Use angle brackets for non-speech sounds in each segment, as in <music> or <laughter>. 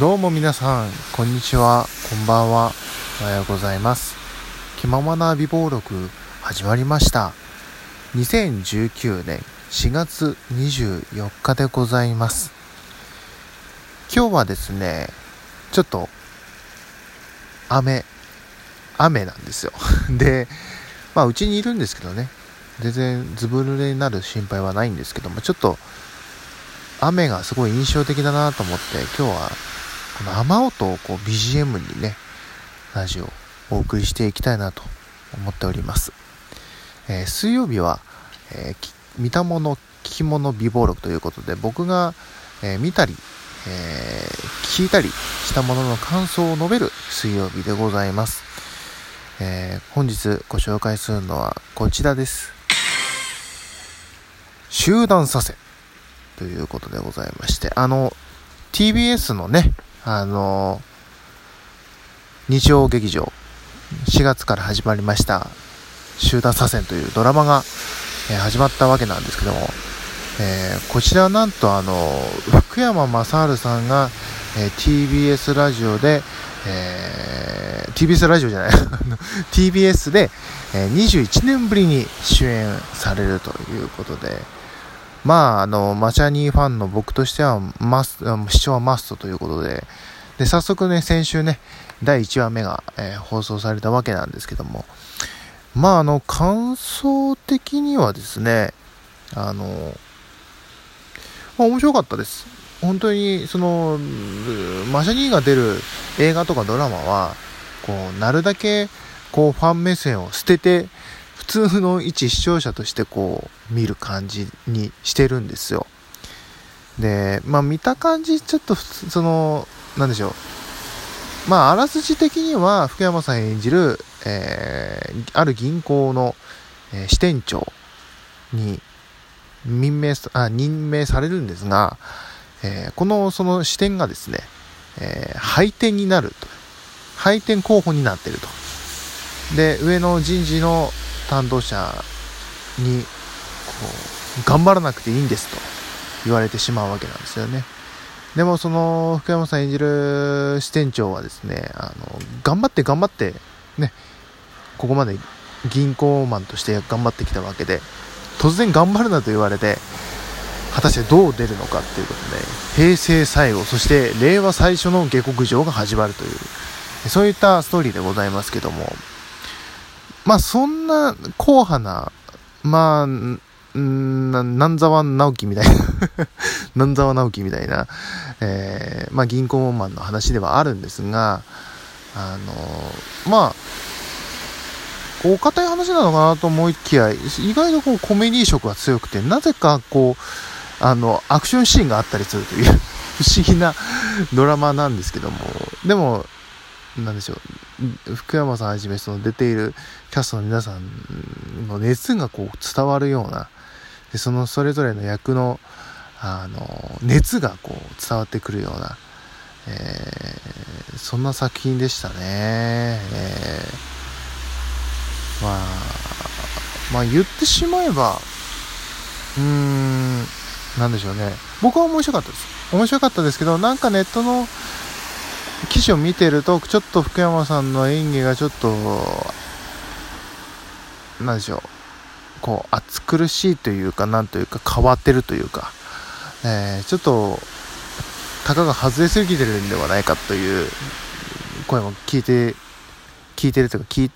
どうも皆さん、こんにちは、こんばんは、おはようございます。気ままな美貌録始まりました。2019年4月24日でございます。今日はですね、ちょっと、雨、雨なんですよ。<laughs> で、まあ、うちにいるんですけどね、全然ずぶ濡れになる心配はないんですけども、ちょっと、雨がすごい印象的だなと思って、今日はこの雨音をこう BGM にね、ラジオをお送りしていきたいなと思っております。えー水曜日は、えー見たもの、聞き物美貌録ということで、僕が、えー見たり、えー聞いたりしたものの感想を述べる水曜日でございます。えー本日ご紹介するのはこちらです。集団左遷ということでございまして、あの、TBS のね、あの日曜劇場、4月から始まりました、集団左遷というドラマが、えー始まったわけなんですけども、えーこちらはなんとあの、福山雅治さんが、えー TBS ラジオで、えー TBS ラジオじゃない、<laughs> TBS で、えー21年ぶりに主演されるということで、まあ、あの、マチャニーファンの僕としては、マス、視聴はマストということで、で、早速ね、先週ね、第1話目が、えー放送されたわけなんですけども、まあ、あの、感想的にはですね、あの、まあ、面白かったです。本当に、その、マシャニーが出る映画とかドラマは、こう、なるだけ、こう、ファン目線を捨てて、普通の一視聴者としてこう見る感じにしてるんですよ。でまあ見た感じちょっと普通そのなんでしょう。まああらすじ的には福山さん演じる、えーある銀行の、えー支店長に任命さあ任命されるんですが、えーこのその支店がですね、えー廃店になると。廃店候補になっていると。で上の人事の担当者にこう頑張らなくていいんですと言われてしまうわけなんですよね。でもその福山さん演じる支店長はですねあの頑張って頑張ってねここまで銀行マンとして頑張ってきたわけで突然頑張るなと言われて果たしてどう出るのかっていうことで平成最後そして令和最初の下克上が始まるというそういったストーリーでございますけどもまあそんな硬派な、まあ、んんな南沢直樹みたいな <laughs> 南沢直樹みたいな、えーまあ銀行マンの話ではあるんですが、あのまあ、お堅い話なのかなと思いきや、意外とこうコメディ色が強くて、なぜかこう、あの、アクションシーンがあったりするという不思議なドラマなんですけども、でも、なんでしょう、福山さんはじめその出ているキャストの皆さんの熱がこう伝わるような、でそのそれぞれの役の、あの、熱がこう伝わってくるような、えーそんな作品でしたね。えーまあ、まあ言ってしまえば、うーん、なんでしょうね。僕は面白かったです。面白かったですけど、なんかネットの記事を見てると、ちょっと福山さんの演技がちょっと、なんでしょう、こう、暑苦しいというか、なんというか、変わってるというか、えーちょっと、たかが外れすぎてるんではないかという声も聞いて、聞いてるというか、聞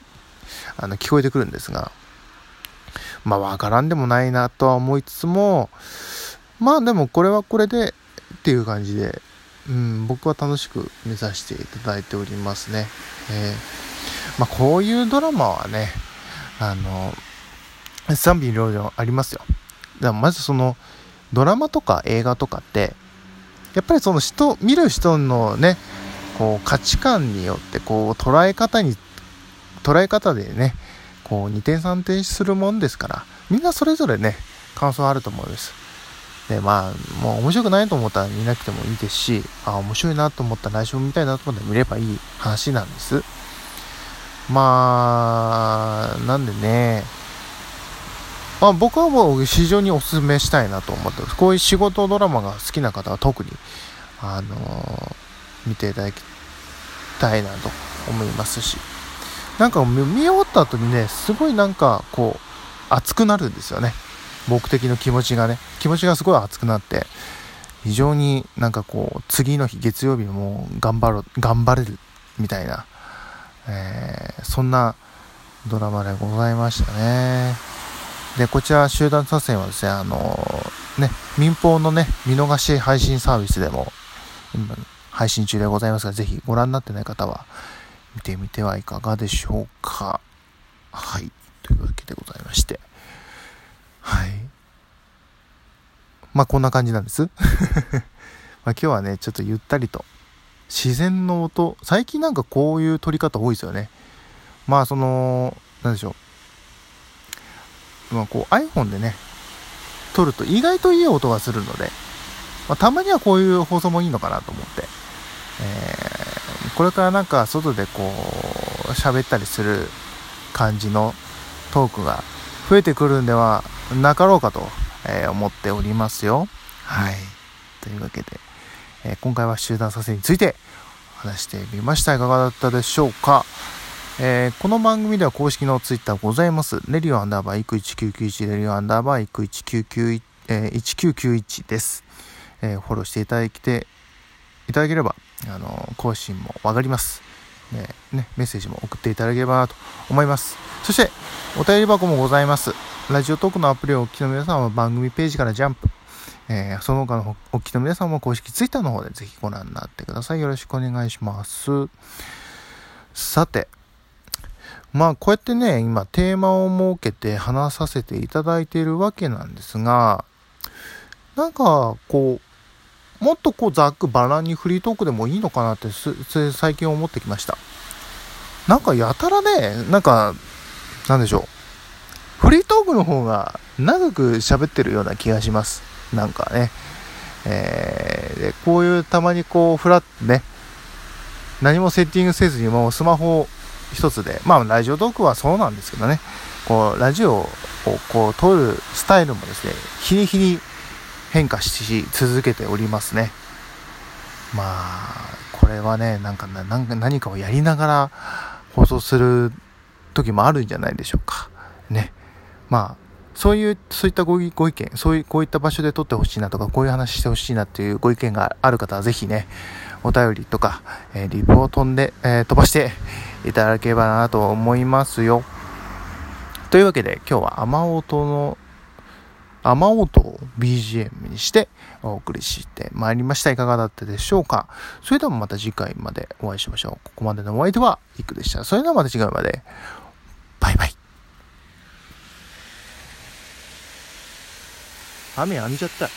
あの聞こえてくるんですが、まあ、わからんでもないなとは思いつつも、まあ、でもこれはこれでっていう感じで、うん、僕は楽しく見させていただいておりますね。えーまあ、こういうドラマはね、あの、賛否両論ありますよ。でもまずその、ドラマとか映画とかって、やっぱりその人、見る人のね、こう価値観によって、こう捉え方に、捉え方でね、こう二点三点するもんですから、みんなそれぞれね、感想あると思うんです。で、まあ、もう面白くないと思ったら見なくてもいいですし、あ、面白いなと思ったら来週見たいなと思ったら見ればいい話なんです。まあ、なんでね、まあ、僕はもう非常にお勧めしたいなと思ってます。こういう仕事ドラマが好きな方は特に、あの見ていただきたいなと思いますしなんか見終わった後にねすごいなんかこう熱くなるんですよね僕的の気持ちがね気持ちがすごい熱くなって非常になんかこう次の日月曜日も頑張ろ頑張れるみたいな、えー、そんなドラマでございましたね。でこちら集団撮影はですねあのー、ね民放のね見逃し配信サービスでも配信中でございますがぜひご覧になってない方は見てみてはいかがでしょうか。はい。というわけでございましてはいまあこんな感じなんです。<laughs> ま今日はねちょっとゆったりと。自然の音。最近なんかこういう撮り方多いですよね。まあその何でしょう。まあこう iPhone でね撮ると意外といい音がするので、まあ、たまにはこういう放送もいいのかなと思って、えー、これからなんか外でこう喋ったりする感じのトークが増えてくるんではなかろうかと、えー、思っておりますよ。はい。というわけで、えー、今回は集団撮影について話してみました。いかがだったでしょうか？えー、この番組では公式のツイッターございます。レリオアンダーバーイク1991、レリオアンダーバーイク1991、えー、1991です。えー、フォローしていただいて、いただければ、あの更新も上がります。ね、ね、メッセージも送っていただければと思います。そして、お便り箱もございます。ラジオトークのアプリをお聞きの皆さんは番組ページからジャンプ。えー、その他のお聞きの皆さんも公式ツイッターの方でぜひご覧になってください。よろしくお願いします。さて、まあこうやってね、今テーマを設けて話させていただいているわけなんですが、なんかこう、もっとこうざっくばらんにフリートークでもいいのかなって最近思ってきました。なんかやたらね、なんか、なんでしょう。フリートークの方が長く喋ってるような気がします。なんかね。えー、でこういうたまにこう、フラッとね、何もセッティングせずにもうスマホ一つで、まあラジオトークはそうなんですけどね、こう、ラジオをこう撮るスタイルもですね、日に日に変化し続けておりますね。まあ、これはね、なんか何かをやりながら放送する時もあるんじゃないでしょうか。ね。まあ、そういう、そういったご意見、そういう、こういった場所で撮ってほしいなとか、こういう話してほしいなっていうご意見がある方は、ぜひね、お便りとか、えー、リプを飛んで、えー、飛ばしていただければなと思いますよ。というわけで、今日は雨音の雨音を BGM にしてお送りしてまいりました。いかがだったでしょうかそれではまた次回までお会いしましょう。ここまでのお相手は、いくでした。それではまた次回まで。バイバイ。雨やんじゃった。